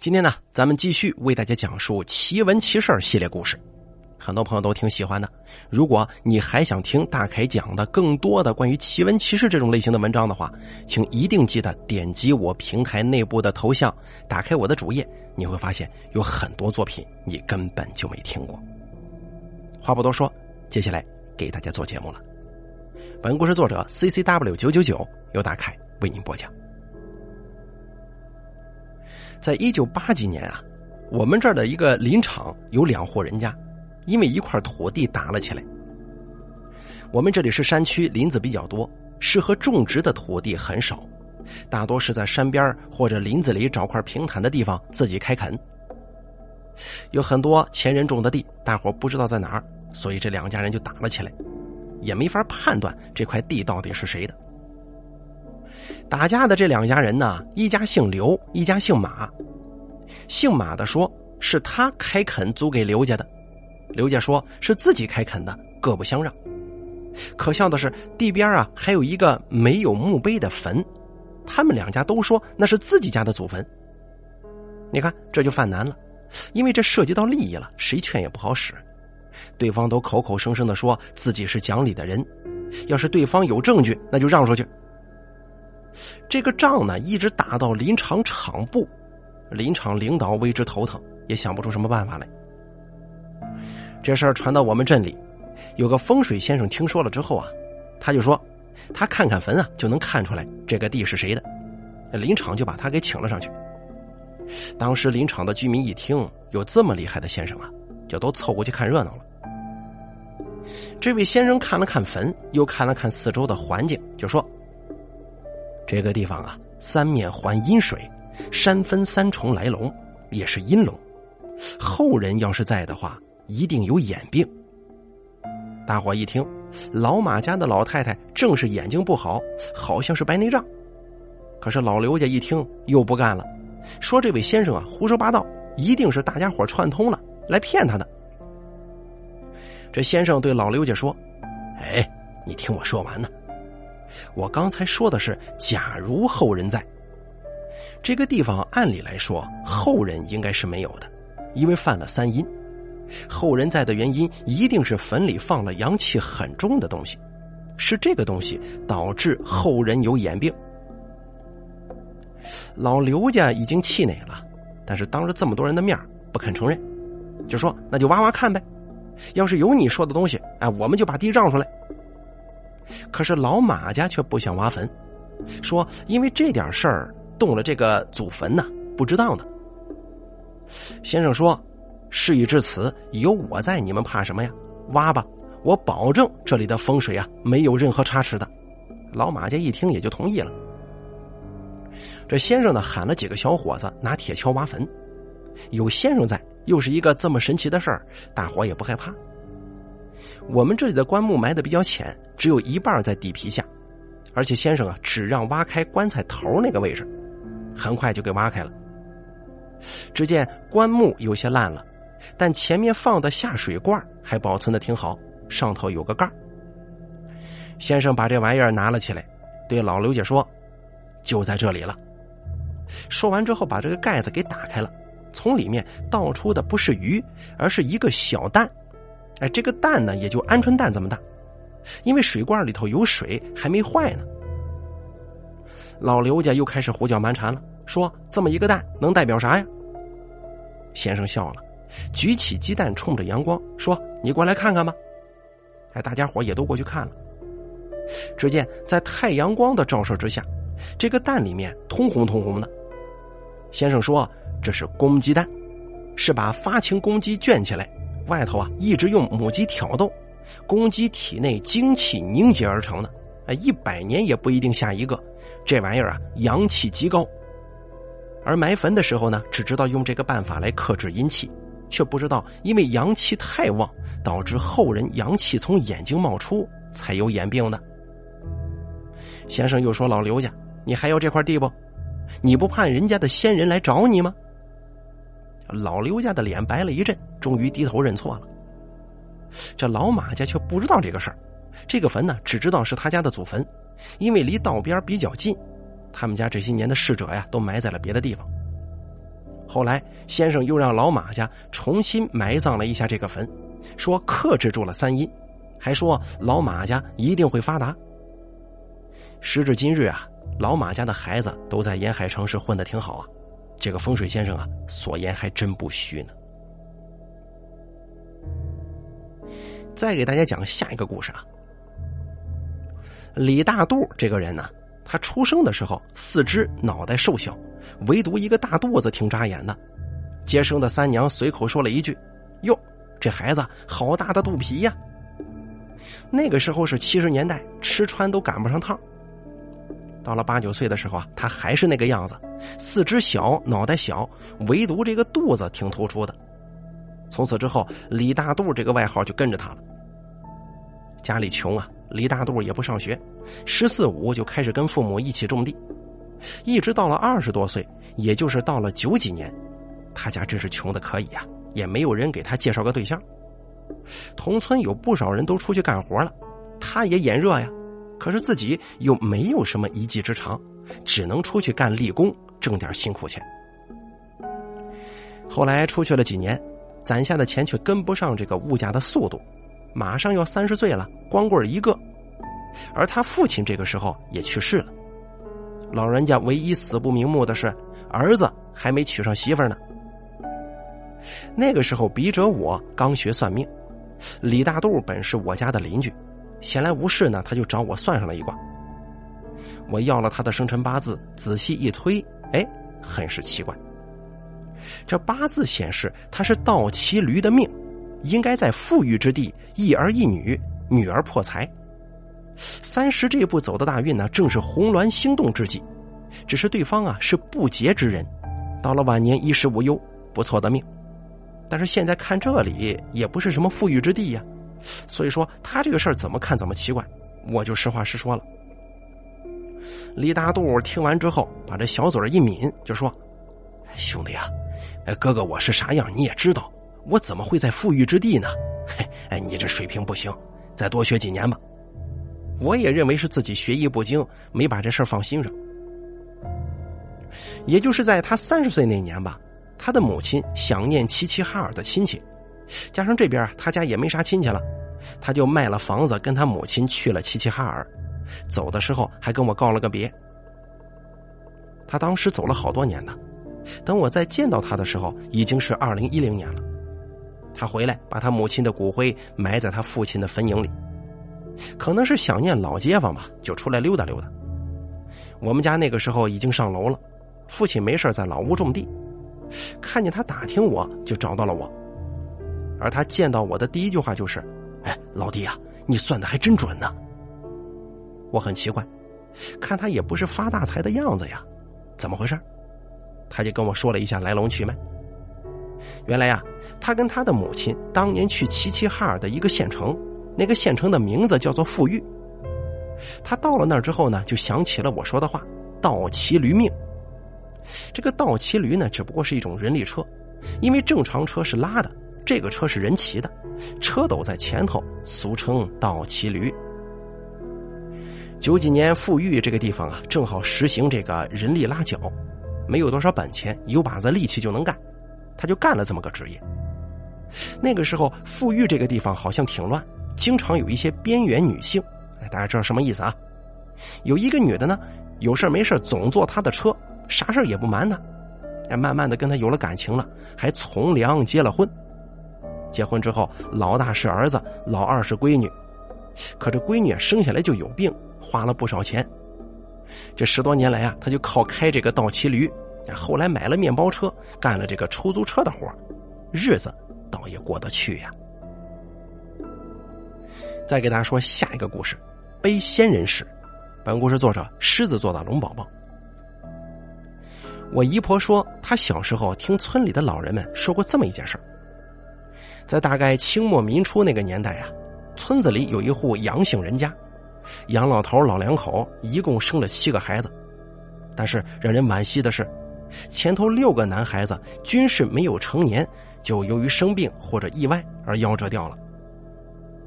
今天呢，咱们继续为大家讲述奇闻奇事系列故事，很多朋友都挺喜欢的。如果你还想听大凯讲的更多的关于奇闻奇事这种类型的文章的话，请一定记得点击我平台内部的头像，打开我的主页，你会发现有很多作品你根本就没听过。话不多说，接下来给大家做节目了。本故事作者 C C W 九九九由大凯为您播讲。在一九八几年啊，我们这儿的一个林场有两户人家，因为一块土地打了起来。我们这里是山区，林子比较多，适合种植的土地很少，大多是在山边或者林子里找块平坦的地方自己开垦。有很多前人种的地，大伙不知道在哪儿，所以这两家人就打了起来，也没法判断这块地到底是谁的。打架的这两家人呢，一家姓刘，一家姓马。姓马的说是他开垦租给刘家的，刘家说是自己开垦的，各不相让。可笑的是，地边啊还有一个没有墓碑的坟，他们两家都说那是自己家的祖坟。你看这就犯难了，因为这涉及到利益了，谁劝也不好使。对方都口口声声的说自己是讲理的人，要是对方有证据，那就让出去。这个仗呢，一直打到林场场部，林场领导为之头疼，也想不出什么办法来。这事儿传到我们镇里，有个风水先生听说了之后啊，他就说，他看看坟啊，就能看出来这个地是谁的。林场就把他给请了上去。当时林场的居民一听有这么厉害的先生啊，就都凑过去看热闹了。这位先生看了看坟，又看了看四周的环境，就说。这个地方啊，三面环阴水，山分三重来龙，也是阴龙。后人要是在的话，一定有眼病。大伙一听，老马家的老太太正是眼睛不好，好像是白内障。可是老刘家一听又不干了，说这位先生啊胡说八道，一定是大家伙串通了来骗他的。这先生对老刘家说：“哎，你听我说完呢。”我刚才说的是，假如后人在这个地方，按理来说后人应该是没有的，因为犯了三阴。后人在的原因，一定是坟里放了阳气很重的东西，是这个东西导致后人有眼病。老刘家已经气馁了，但是当着这么多人的面不肯承认，就说那就挖挖看呗，要是有你说的东西，哎，我们就把地让出来。可是老马家却不想挖坟，说因为这点事儿动了这个祖坟呢，不知道呢。先生说，事已至此，有我在，你们怕什么呀？挖吧，我保证这里的风水啊没有任何差池的。老马家一听也就同意了。这先生呢喊了几个小伙子拿铁锹挖坟，有先生在，又是一个这么神奇的事儿，大伙也不害怕。我们这里的棺木埋的比较浅，只有一半在地皮下，而且先生啊只让挖开棺材头那个位置，很快就给挖开了。只见棺木有些烂了，但前面放的下水罐还保存的挺好，上头有个盖先生把这玩意儿拿了起来，对老刘家说：“就在这里了。”说完之后，把这个盖子给打开了，从里面倒出的不是鱼，而是一个小蛋。哎，这个蛋呢，也就鹌鹑蛋这么大，因为水罐里头有水，还没坏呢。老刘家又开始胡搅蛮缠了，说这么一个蛋能代表啥呀？先生笑了，举起鸡蛋冲着阳光说：“你过来看看吧。”哎，大家伙也都过去看了。只见在太阳光的照射之下，这个蛋里面通红通红的。先生说：“这是公鸡蛋，是把发情公鸡圈起来。”外头啊，一直用母鸡挑逗，公鸡体内精气凝结而成的，啊，一百年也不一定下一个。这玩意儿啊，阳气极高。而埋坟的时候呢，只知道用这个办法来克制阴气，却不知道因为阳气太旺，导致后人阳气从眼睛冒出，才有眼病的。先生又说：“老刘家，你还要这块地不？你不怕人家的先人来找你吗？”老刘家的脸白了一阵，终于低头认错了。这老马家却不知道这个事儿，这个坟呢，只知道是他家的祖坟，因为离道边比较近，他们家这些年的逝者呀，都埋在了别的地方。后来先生又让老马家重新埋葬了一下这个坟，说克制住了三阴，还说老马家一定会发达。时至今日啊，老马家的孩子都在沿海城市混得挺好啊，这个风水先生啊，所言还真不虚呢。再给大家讲下一个故事啊。李大肚这个人呢，他出生的时候四肢脑袋瘦小，唯独一个大肚子挺扎眼的。接生的三娘随口说了一句：“哟，这孩子好大的肚皮呀！”那个时候是七十年代，吃穿都赶不上趟。到了八九岁的时候啊，他还是那个样子，四肢小，脑袋小，唯独这个肚子挺突出的。从此之后，李大肚这个外号就跟着他了。家里穷啊。李大肚也不上学，十四五就开始跟父母一起种地，一直到了二十多岁，也就是到了九几年，他家真是穷的可以呀，也没有人给他介绍个对象。同村有不少人都出去干活了，他也眼热呀，可是自己又没有什么一技之长，只能出去干力工，挣点辛苦钱。后来出去了几年，攒下的钱却跟不上这个物价的速度。马上要三十岁了，光棍一个，而他父亲这个时候也去世了。老人家唯一死不瞑目的是，儿子还没娶上媳妇呢。那个时候，笔者我刚学算命，李大肚本是我家的邻居，闲来无事呢，他就找我算上了一卦。我要了他的生辰八字，仔细一推，哎，很是奇怪。这八字显示他是倒骑驴的命。应该在富裕之地，一儿一女，女儿破财。三十这步走的大运呢，正是红鸾星动之际。只是对方啊是不洁之人，到了晚年衣食无忧，不错的命。但是现在看这里也不是什么富裕之地呀，所以说他这个事儿怎么看怎么奇怪。我就实话实说了。李大肚听完之后，把这小嘴一抿，就说：“兄弟啊，哎哥哥我是啥样你也知道。”我怎么会在富裕之地呢？嘿，哎，你这水平不行，再多学几年吧。我也认为是自己学艺不精，没把这事放心上。也就是在他三十岁那年吧，他的母亲想念齐齐哈尔的亲戚，加上这边他家也没啥亲戚了，他就卖了房子，跟他母亲去了齐齐哈尔。走的时候还跟我告了个别。他当时走了好多年呢，等我再见到他的时候，已经是二零一零年了。他回来，把他母亲的骨灰埋在他父亲的坟茔里，可能是想念老街坊吧，就出来溜达溜达。我们家那个时候已经上楼了，父亲没事在老屋种地，看见他打听我，就找到了我。而他见到我的第一句话就是：“哎，老弟啊，你算的还真准呢。”我很奇怪，看他也不是发大财的样子呀，怎么回事？他就跟我说了一下来龙去脉。原来呀。他跟他的母亲当年去齐齐哈尔的一个县城，那个县城的名字叫做富裕。他到了那儿之后呢，就想起了我说的话：“倒骑驴命。”这个倒骑驴呢，只不过是一种人力车，因为正常车是拉的，这个车是人骑的，车斗在前头，俗称倒骑驴。九几年富裕这个地方啊，正好实行这个人力拉脚，没有多少本钱，有把子力气就能干，他就干了这么个职业。那个时候，富裕这个地方好像挺乱，经常有一些边缘女性。哎，大家知道什么意思啊？有一个女的呢，有事没事总坐他的车，啥事也不瞒他。哎，慢慢的跟他有了感情了，还从良结了婚。结婚之后，老大是儿子，老二是闺女。可这闺女生下来就有病，花了不少钱。这十多年来啊，他就靠开这个倒骑驴，后来买了面包车，干了这个出租车的活日子。倒也过得去呀。再给大家说下一个故事，背仙人史。本故事作者狮子座的龙宝宝。我姨婆说，她小时候听村里的老人们说过这么一件事在大概清末民初那个年代啊，村子里有一户杨姓人家，杨老头老两口一共生了七个孩子，但是让人惋惜的是，前头六个男孩子均是没有成年。就由于生病或者意外而夭折掉了。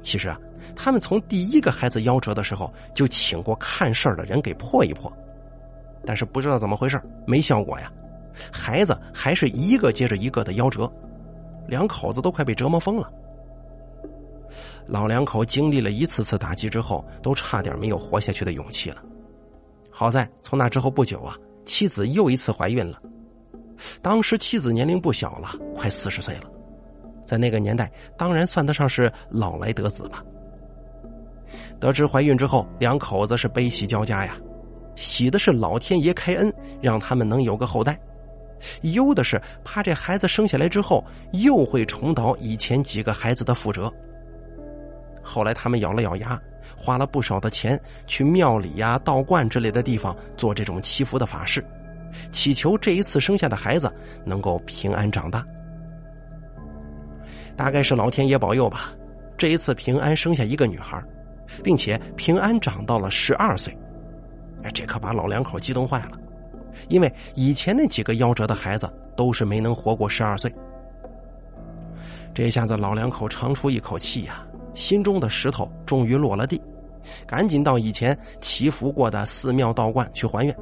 其实啊，他们从第一个孩子夭折的时候就请过看事儿的人给破一破，但是不知道怎么回事没效果呀。孩子还是一个接着一个的夭折，两口子都快被折磨疯了。老两口经历了一次次打击之后，都差点没有活下去的勇气了。好在从那之后不久啊，妻子又一次怀孕了。当时妻子年龄不小了，快四十岁了，在那个年代当然算得上是老来得子了。得知怀孕之后，两口子是悲喜交加呀，喜的是老天爷开恩，让他们能有个后代；忧的是怕这孩子生下来之后又会重蹈以前几个孩子的覆辙。后来他们咬了咬牙，花了不少的钱去庙里呀、道观之类的地方做这种祈福的法事。祈求这一次生下的孩子能够平安长大，大概是老天爷保佑吧。这一次平安生下一个女孩，并且平安长到了十二岁。哎，这可把老两口激动坏了，因为以前那几个夭折的孩子都是没能活过十二岁。这下子老两口长出一口气呀，心中的石头终于落了地，赶紧到以前祈福过的寺庙道观去还愿。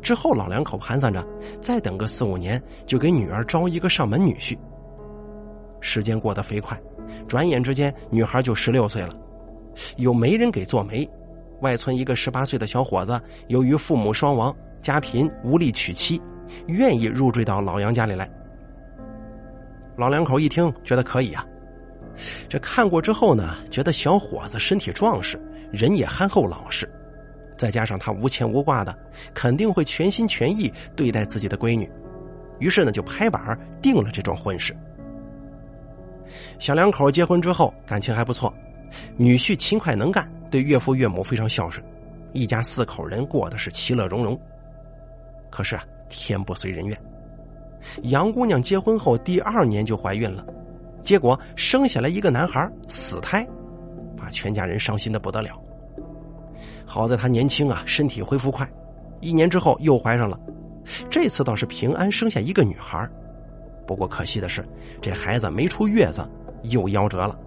之后，老两口盘算着，再等个四五年，就给女儿招一个上门女婿。时间过得飞快，转眼之间，女孩就十六岁了。有媒人给做媒，外村一个十八岁的小伙子，由于父母双亡，家贫无力娶妻，愿意入赘到老杨家里来。老两口一听，觉得可以啊。这看过之后呢，觉得小伙子身体壮实，人也憨厚老实。再加上他无牵无挂的，肯定会全心全意对待自己的闺女，于是呢就拍板定了这桩婚事。小两口结婚之后感情还不错，女婿勤快能干，对岳父岳母非常孝顺，一家四口人过的是其乐融融。可是啊，天不遂人愿，杨姑娘结婚后第二年就怀孕了，结果生下来一个男孩死胎，把全家人伤心的不得了。好在她年轻啊，身体恢复快，一年之后又怀上了，这次倒是平安生下一个女孩，不过可惜的是，这孩子没出月子又夭折了。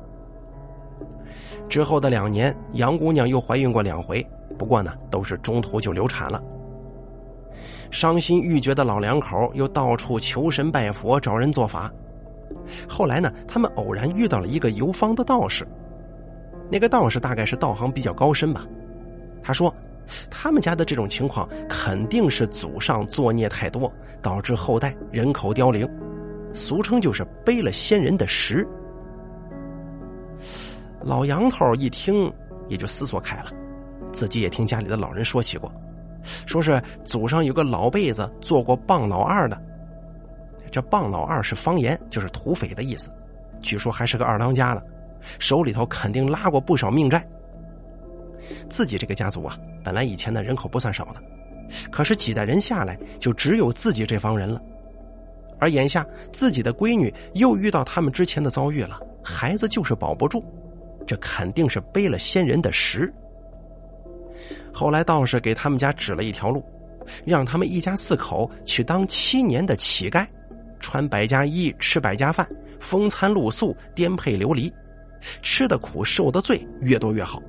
之后的两年，杨姑娘又怀孕过两回，不过呢，都是中途就流产了。伤心欲绝的老两口又到处求神拜佛，找人做法。后来呢，他们偶然遇到了一个游方的道士，那个道士大概是道行比较高深吧。他说：“他们家的这种情况肯定是祖上作孽太多，导致后代人口凋零，俗称就是背了先人的石。”老杨头一听，也就思索开了，自己也听家里的老人说起过，说是祖上有个老辈子做过棒老二的，这棒老二是方言，就是土匪的意思，据说还是个二当家的，手里头肯定拉过不少命债。自己这个家族啊，本来以前的人口不算少的，可是几代人下来，就只有自己这方人了。而眼下自己的闺女又遇到他们之前的遭遇了，孩子就是保不住，这肯定是背了先人的石。后来道士给他们家指了一条路，让他们一家四口去当七年的乞丐，穿百家衣，吃百家饭，风餐露宿，颠沛流离，吃的苦，受的罪，越多越好。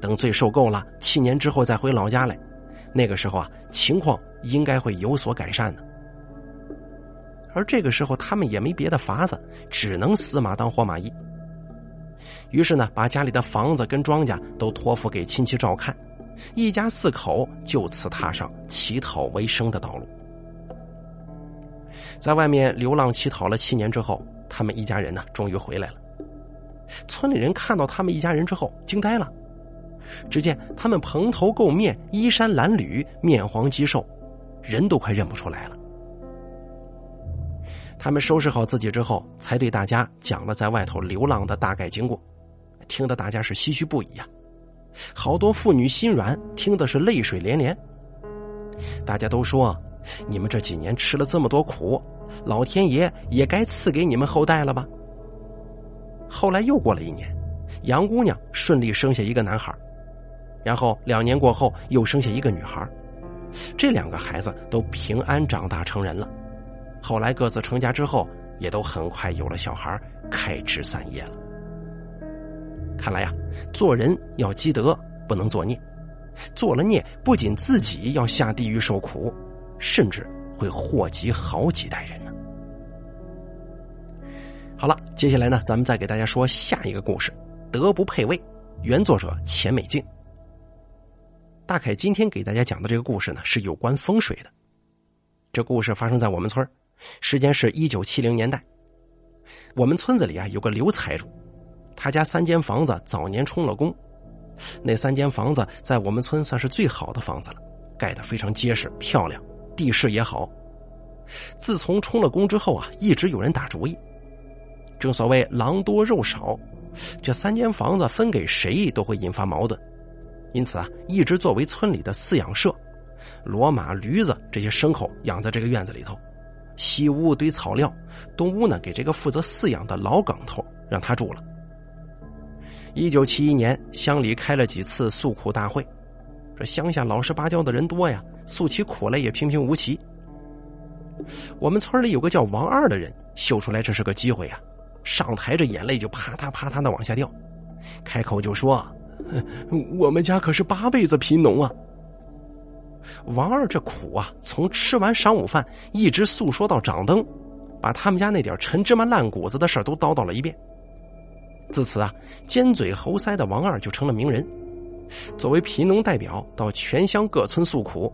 等罪受够了，七年之后再回老家来，那个时候啊，情况应该会有所改善的。而这个时候，他们也没别的法子，只能死马当活马医。于是呢，把家里的房子跟庄稼都托付给亲戚照看，一家四口就此踏上乞讨为生的道路。在外面流浪乞讨了七年之后，他们一家人呢，终于回来了。村里人看到他们一家人之后，惊呆了。只见他们蓬头垢面，衣衫褴褛，面黄肌瘦，人都快认不出来了。他们收拾好自己之后，才对大家讲了在外头流浪的大概经过，听得大家是唏嘘不已呀。好多妇女心软，听的是泪水连连。大家都说：“你们这几年吃了这么多苦，老天爷也该赐给你们后代了吧？”后来又过了一年，杨姑娘顺利生下一个男孩。然后两年过后，又生下一个女孩，这两个孩子都平安长大成人了。后来各自成家之后，也都很快有了小孩，开枝散叶了。看来呀，做人要积德，不能作孽。做了孽，不仅自己要下地狱受苦，甚至会祸及好几代人呢。好了，接下来呢，咱们再给大家说下一个故事，《德不配位》，原作者钱美静。大凯今天给大家讲的这个故事呢，是有关风水的。这故事发生在我们村时间是一九七零年代。我们村子里啊有个刘财主，他家三间房子早年充了公，那三间房子在我们村算是最好的房子了，盖得非常结实漂亮，地势也好。自从充了公之后啊，一直有人打主意。正所谓狼多肉少，这三间房子分给谁都会引发矛盾，因此啊，一直作为村里的饲养社，骡马驴子这些牲口养在这个院子里头。西屋堆草料，东屋呢给这个负责饲养的老梗头让他住了。一九七一年，乡里开了几次诉苦大会，这乡下老实巴交的人多呀，诉起苦来也平平无奇。我们村里有个叫王二的人，嗅出来这是个机会呀，上台这眼泪就啪嗒啪嗒的往下掉，开口就说：“我们家可是八辈子贫农啊。”王二这苦啊，从吃完晌午饭一直诉说到掌灯，把他们家那点陈芝麻烂谷子的事都叨叨了一遍。自此啊，尖嘴猴腮的王二就成了名人，作为贫农代表到全乡各村诉苦。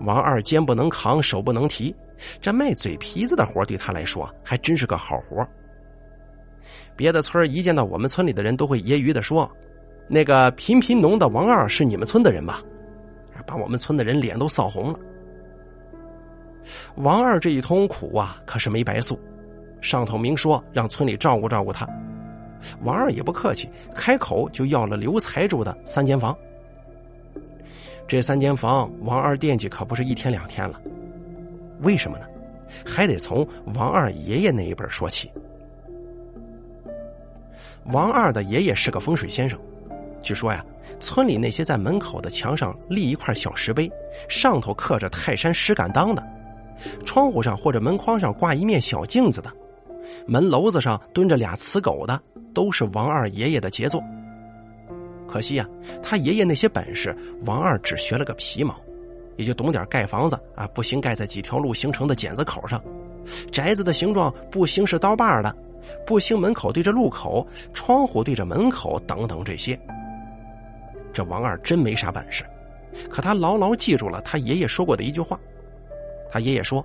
王二肩不能扛，手不能提，这卖嘴皮子的活对他来说还真是个好活。别的村一见到我们村里的人都会揶揄的说：“那个贫贫农的王二是你们村的人吧？”把我们村的人脸都臊红了。王二这一通苦啊，可是没白诉，上头明说让村里照顾照顾他。王二也不客气，开口就要了刘财主的三间房。这三间房，王二惦记可不是一天两天了。为什么呢？还得从王二爷爷那一辈说起。王二的爷爷是个风水先生。据说呀，村里那些在门口的墙上立一块小石碑，上头刻着泰山石敢当的；窗户上或者门框上挂一面小镜子的；门楼子上蹲着俩雌狗的，都是王二爷爷的杰作。可惜呀，他爷爷那些本事，王二只学了个皮毛，也就懂点盖房子啊，不兴盖在几条路形成的剪子口上；宅子的形状不兴是刀把的，不兴门口对着路口，窗户对着门口等等这些。这王二真没啥本事，可他牢牢记住了他爷爷说过的一句话。他爷爷说：“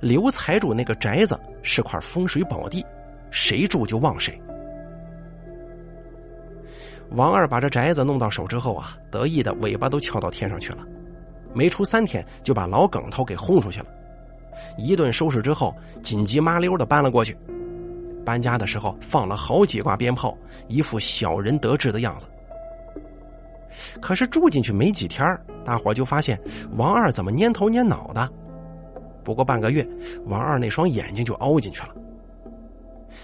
刘财主那个宅子是块风水宝地，谁住就旺谁。”王二把这宅子弄到手之后啊，得意的尾巴都翘到天上去了。没出三天，就把老耿头给轰出去了。一顿收拾之后，紧急麻溜的搬了过去。搬家的时候放了好几挂鞭炮，一副小人得志的样子。可是住进去没几天，大伙就发现王二怎么蔫头蔫脑的。不过半个月，王二那双眼睛就凹进去了。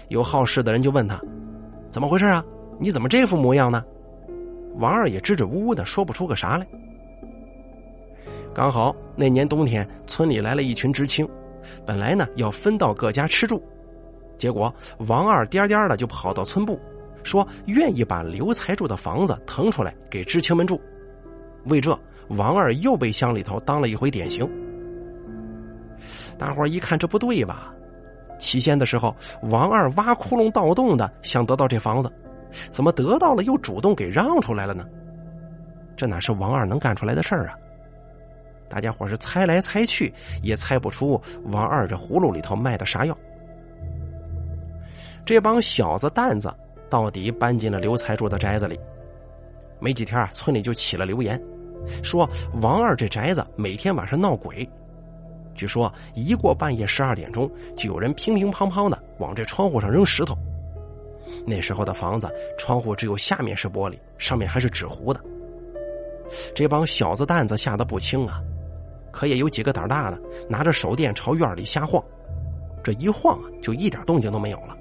有好事的人就问他：“怎么回事啊？你怎么这副模样呢？”王二也支支吾吾的说不出个啥来。刚好那年冬天，村里来了一群知青，本来呢要分到各家吃住，结果王二颠颠的就跑到村部。说愿意把刘财主的房子腾出来给知青们住，为这王二又被乡里头当了一回典型。大伙一看这不对吧？起先的时候，王二挖窟窿盗洞的想得到这房子，怎么得到了又主动给让出来了呢？这哪是王二能干出来的事儿啊？大家伙是猜来猜去也猜不出王二这葫芦里头卖的啥药。这帮小子蛋子。到底搬进了刘财主的宅子里，没几天啊，村里就起了流言，说王二这宅子每天晚上闹鬼。据说一过半夜十二点钟，就有人乒乒乓乓的往这窗户上扔石头。那时候的房子窗户只有下面是玻璃，上面还是纸糊的。这帮小子蛋子吓得不轻啊，可也有几个胆大的，拿着手电朝院里瞎晃，这一晃啊，就一点动静都没有了。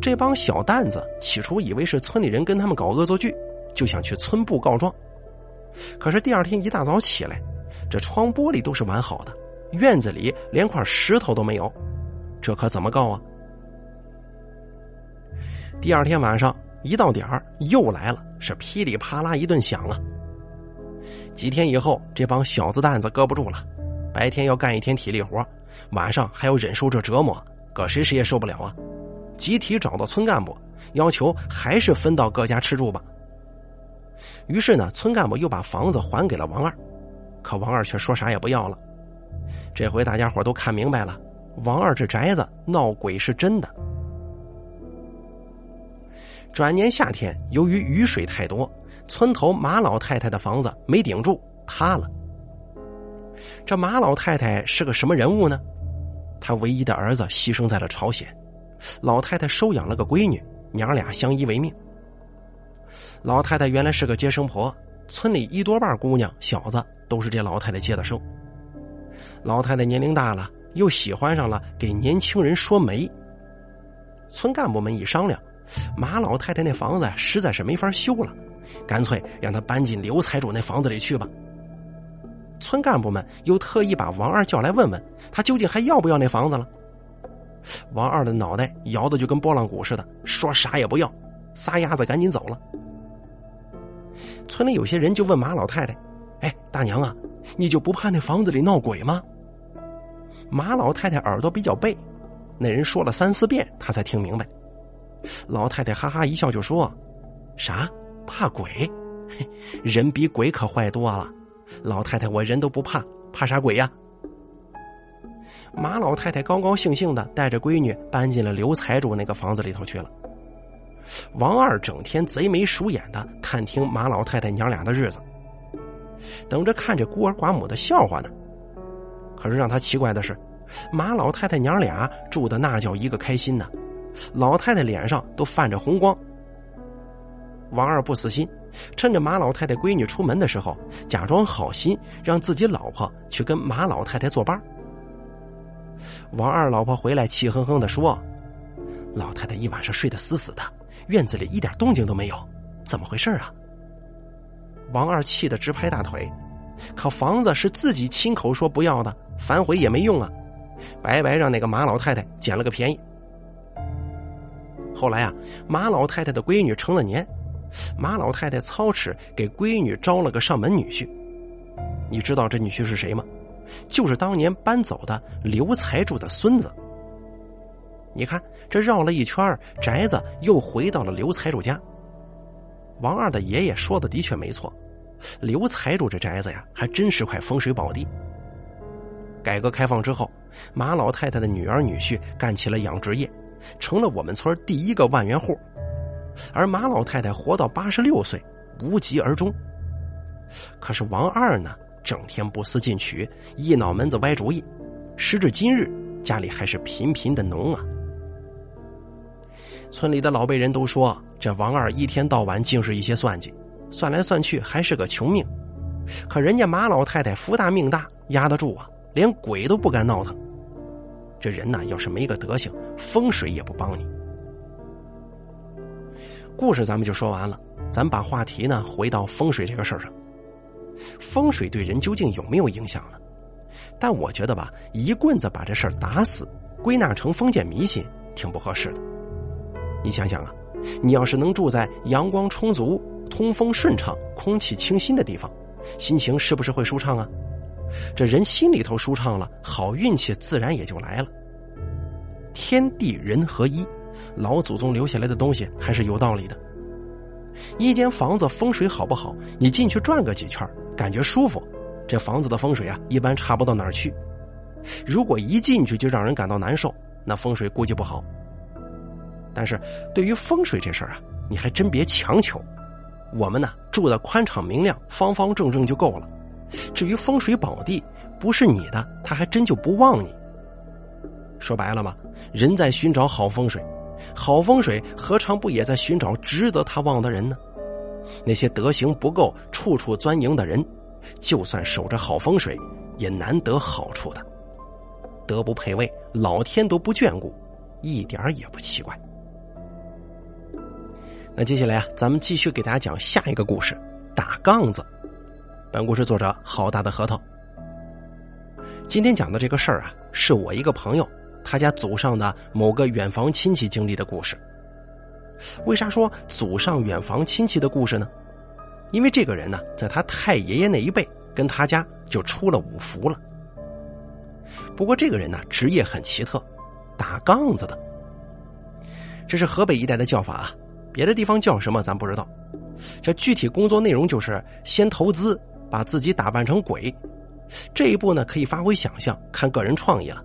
这帮小蛋子起初以为是村里人跟他们搞恶作剧，就想去村部告状。可是第二天一大早起来，这窗玻璃都是完好的，院子里连块石头都没有，这可怎么告啊？第二天晚上一到点儿又来了，是噼里啪啦一顿响啊。几天以后，这帮小子蛋子搁不住了，白天要干一天体力活，晚上还要忍受这折磨，搁谁谁也受不了啊！集体找到村干部，要求还是分到各家吃住吧。于是呢，村干部又把房子还给了王二，可王二却说啥也不要了。这回大家伙都看明白了，王二这宅子闹鬼是真的。转年夏天，由于雨水太多，村头马老太太的房子没顶住，塌了。这马老太太是个什么人物呢？她唯一的儿子牺牲在了朝鲜，老太太收养了个闺女，娘俩相依为命。老太太原来是个接生婆，村里一多半姑娘小子都是这老太太接的生。老太太年龄大了，又喜欢上了给年轻人说媒。村干部们一商量。马老太太那房子实在是没法修了，干脆让她搬进刘财主那房子里去吧。村干部们又特意把王二叫来问问，他究竟还要不要那房子了。王二的脑袋摇的就跟拨浪鼓似的，说啥也不要，撒丫子赶紧走了。村里有些人就问马老太太：“哎，大娘啊，你就不怕那房子里闹鬼吗？”马老太太耳朵比较背，那人说了三四遍，她才听明白。老太太哈哈一笑就说：“啥？怕鬼？人比鬼可坏多了。老太太，我人都不怕，怕啥鬼呀？”马老太太高高兴兴的带着闺女搬进了刘财主那个房子里头去了。王二整天贼眉鼠眼的探听马老太太娘俩的日子，等着看这孤儿寡母的笑话呢。可是让他奇怪的是，马老太太娘俩住的那叫一个开心呢。老太太脸上都泛着红光。王二不死心，趁着马老太太闺女出门的时候，假装好心，让自己老婆去跟马老太太作伴。王二老婆回来气哼哼的说：“老太太一晚上睡得死死的，院子里一点动静都没有，怎么回事啊？”王二气得直拍大腿，可房子是自己亲口说不要的，反悔也没用啊，白白让那个马老太太捡了个便宜。后来啊，马老太太的闺女成了年，马老太太操持给闺女招了个上门女婿。你知道这女婿是谁吗？就是当年搬走的刘财主的孙子。你看，这绕了一圈，宅子又回到了刘财主家。王二的爷爷说的的确没错，刘财主这宅子呀，还真是块风水宝地。改革开放之后，马老太太的女儿女婿干起了养殖业。成了我们村第一个万元户，而马老太太活到八十六岁，无疾而终。可是王二呢，整天不思进取，一脑门子歪主意，时至今日，家里还是频频的农啊。村里的老辈人都说，这王二一天到晚尽是一些算计，算来算去还是个穷命。可人家马老太太福大命大，压得住啊，连鬼都不敢闹腾。这人呐，要是没个德行，风水也不帮你。故事咱们就说完了，咱把话题呢回到风水这个事儿上。风水对人究竟有没有影响呢？但我觉得吧，一棍子把这事儿打死，归纳成封建迷信，挺不合适的。你想想啊，你要是能住在阳光充足、通风顺畅、空气清新的地方，心情是不是会舒畅啊？这人心里头舒畅了，好运气自然也就来了。天地人合一，老祖宗留下来的东西还是有道理的。一间房子风水好不好，你进去转个几圈，感觉舒服，这房子的风水啊，一般差不到哪儿去。如果一进去就让人感到难受，那风水估计不好。但是对于风水这事儿啊，你还真别强求。我们呢住的宽敞明亮、方方正正就够了。至于风水宝地，不是你的，他还真就不旺你。说白了嘛，人在寻找好风水，好风水何尝不也在寻找值得他旺的人呢？那些德行不够、处处钻营的人，就算守着好风水，也难得好处的。德不配位，老天都不眷顾，一点也不奇怪。那接下来啊，咱们继续给大家讲下一个故事：打杠子。本故事作者好大的核桃。今天讲的这个事儿啊，是我一个朋友他家祖上的某个远房亲戚经历的故事。为啥说祖上远房亲戚的故事呢？因为这个人呢，在他太爷爷那一辈跟他家就出了五福了。不过这个人呢，职业很奇特，打杠子的。这是河北一带的叫法啊，别的地方叫什么咱不知道。这具体工作内容就是先投资，把自己打扮成鬼。这一步呢，可以发挥想象，看个人创意了。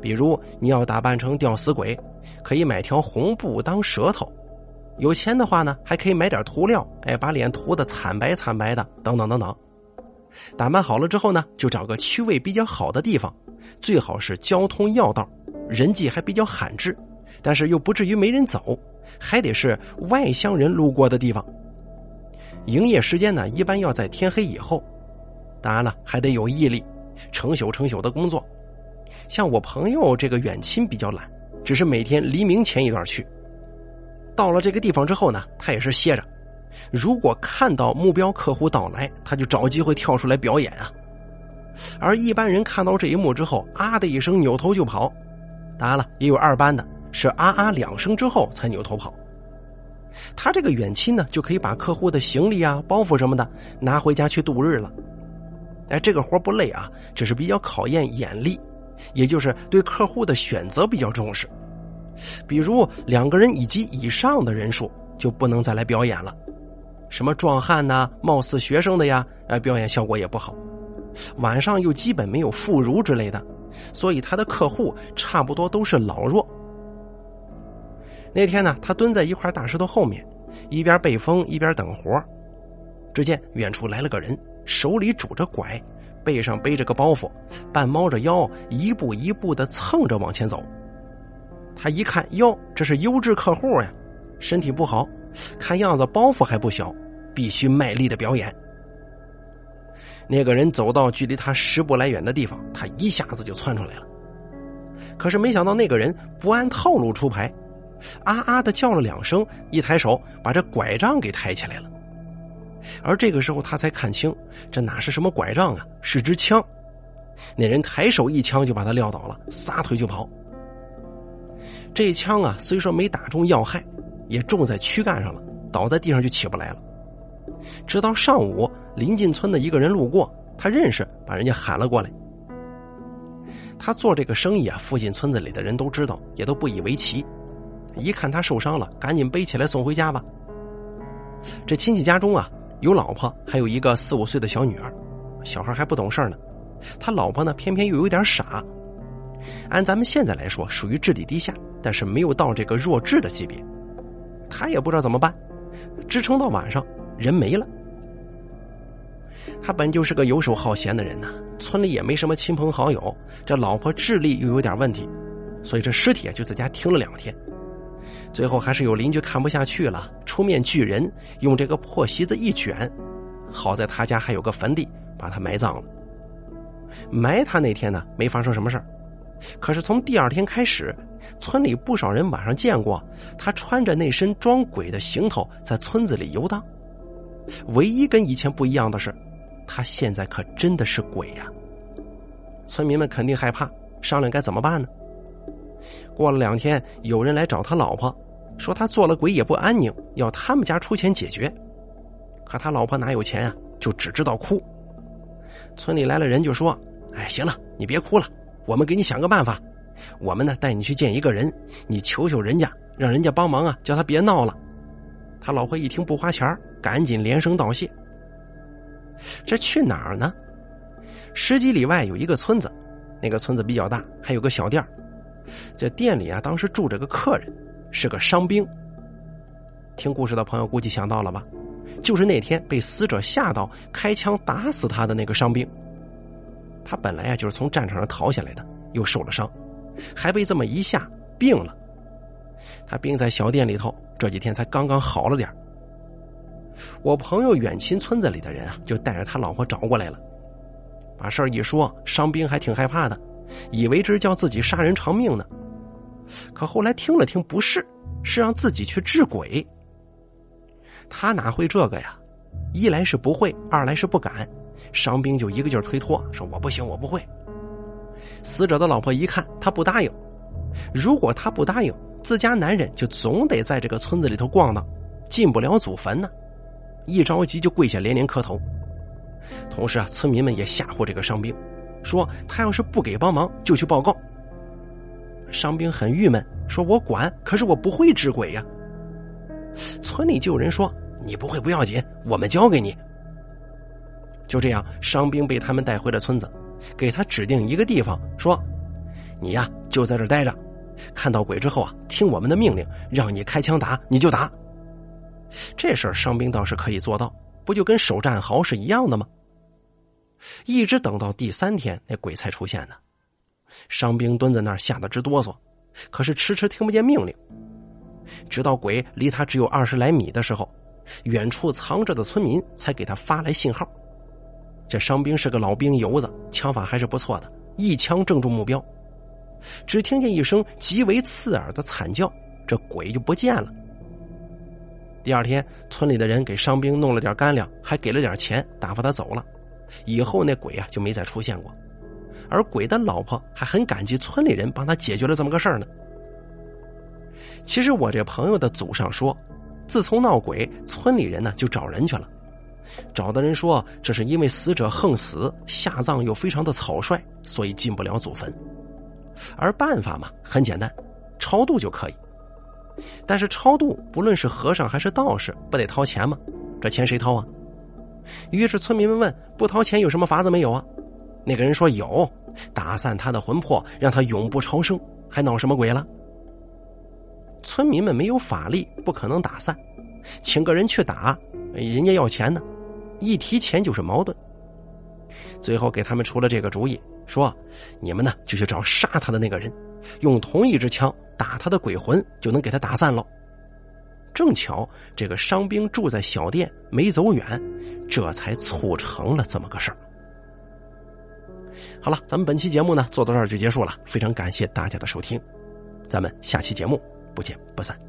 比如你要打扮成吊死鬼，可以买条红布当舌头；有钱的话呢，还可以买点涂料，哎，把脸涂的惨白惨白的，等等等等。打扮好了之后呢，就找个区位比较好的地方，最好是交通要道，人迹还比较罕至，但是又不至于没人走，还得是外乡人路过的地方。营业时间呢，一般要在天黑以后。当然了，还得有毅力，成宿成宿的工作。像我朋友这个远亲比较懒，只是每天黎明前一段去。到了这个地方之后呢，他也是歇着。如果看到目标客户到来，他就找机会跳出来表演啊。而一般人看到这一幕之后，啊的一声扭头就跑。当然了，也有二班的，是啊啊两声之后才扭头跑。他这个远亲呢，就可以把客户的行李啊、包袱什么的拿回家去度日了。哎，这个活不累啊，只是比较考验眼力，也就是对客户的选择比较重视。比如两个人以及以上的人数就不能再来表演了，什么壮汉呐、貌似学生的呀，哎，表演效果也不好。晚上又基本没有妇孺之类的，所以他的客户差不多都是老弱。那天呢，他蹲在一块大石头后面，一边背风一边等活只见远处来了个人。手里拄着拐，背上背着个包袱，半猫着腰，一步一步的蹭着往前走。他一看，哟，这是优质客户呀，身体不好，看样子包袱还不小，必须卖力的表演。那个人走到距离他十步来远的地方，他一下子就窜出来了。可是没想到那个人不按套路出牌，啊啊的叫了两声，一抬手把这拐杖给抬起来了。而这个时候，他才看清，这哪是什么拐杖啊，是支枪。那人抬手一枪就把他撂倒了，撒腿就跑。这枪啊，虽说没打中要害，也中在躯干上了，倒在地上就起不来了。直到上午，临近村的一个人路过，他认识，把人家喊了过来。他做这个生意啊，附近村子里的人都知道，也都不以为奇。一看他受伤了，赶紧背起来送回家吧。这亲戚家中啊。有老婆，还有一个四五岁的小女儿，小孩还不懂事呢。他老婆呢，偏偏又有点傻。按咱们现在来说，属于智力低下，但是没有到这个弱智的级别。他也不知道怎么办，支撑到晚上，人没了。他本就是个游手好闲的人呐，村里也没什么亲朋好友，这老婆智力又有点问题，所以这尸体就在家停了两天。最后还是有邻居看不下去了，出面拒人，用这个破席子一卷。好在他家还有个坟地，把他埋葬了。埋他那天呢，没发生什么事儿。可是从第二天开始，村里不少人晚上见过他穿着那身装鬼的行头在村子里游荡。唯一跟以前不一样的是，他现在可真的是鬼呀！村民们肯定害怕，商量该怎么办呢？过了两天，有人来找他老婆，说他做了鬼也不安宁，要他们家出钱解决。可他老婆哪有钱啊，就只知道哭。村里来了人就说：“哎，行了，你别哭了，我们给你想个办法。我们呢带你去见一个人，你求求人家，让人家帮忙啊，叫他别闹了。”他老婆一听不花钱赶紧连声道谢。这去哪儿呢？十几里外有一个村子，那个村子比较大，还有个小店这店里啊，当时住着个客人，是个伤兵。听故事的朋友估计想到了吧？就是那天被死者吓到，开枪打死他的那个伤兵。他本来啊就是从战场上逃下来的，又受了伤，还被这么一吓病了。他病在小店里头，这几天才刚刚好了点我朋友远亲村子里的人啊，就带着他老婆找过来了，把事儿一说，伤兵还挺害怕的。以为这是叫自己杀人偿命呢，可后来听了听，不是，是让自己去治鬼。他哪会这个呀？一来是不会，二来是不敢。伤兵就一个劲儿推脱，说我不行，我不会。死者的老婆一看他不答应，如果他不答应，自家男人就总得在这个村子里头逛荡，进不了祖坟呢。一着急就跪下连连磕头。同时啊，村民们也吓唬这个伤兵。说他要是不给帮忙，就去报告。伤兵很郁闷，说我管，可是我不会治鬼呀。村里就有人说：“你不会不要紧，我们教给你。”就这样，伤兵被他们带回了村子，给他指定一个地方，说：“你呀，就在这待着，看到鬼之后啊，听我们的命令，让你开枪打你就打。”这事儿伤兵倒是可以做到，不就跟守战壕是一样的吗？一直等到第三天，那鬼才出现呢。伤兵蹲在那儿，吓得直哆嗦，可是迟迟听不见命令。直到鬼离他只有二十来米的时候，远处藏着的村民才给他发来信号。这伤兵是个老兵油子，枪法还是不错的，一枪正中目标。只听见一声极为刺耳的惨叫，这鬼就不见了。第二天，村里的人给伤兵弄了点干粮，还给了点钱，打发他走了。以后那鬼啊就没再出现过。而鬼的老婆还很感激村里人帮他解决了这么个事儿呢。其实我这朋友的祖上说，自从闹鬼，村里人呢就找人去了。找的人说，这是因为死者横死，下葬又非常的草率，所以进不了祖坟。而办法嘛，很简单，超度就可以。但是超度，不论是和尚还是道士，不得掏钱吗？这钱谁掏啊？于是村民们问：“不掏钱有什么法子没有啊？”那个人说：“有，打散他的魂魄，让他永不超生，还闹什么鬼了？”村民们没有法力，不可能打散，请个人去打，人家要钱呢，一提钱就是矛盾。最后给他们出了这个主意，说：“你们呢就去找杀他的那个人，用同一支枪打他的鬼魂，就能给他打散了。”正巧这个伤兵住在小店，没走远，这才促成了这么个事儿。好了，咱们本期节目呢做到这儿就结束了，非常感谢大家的收听，咱们下期节目不见不散。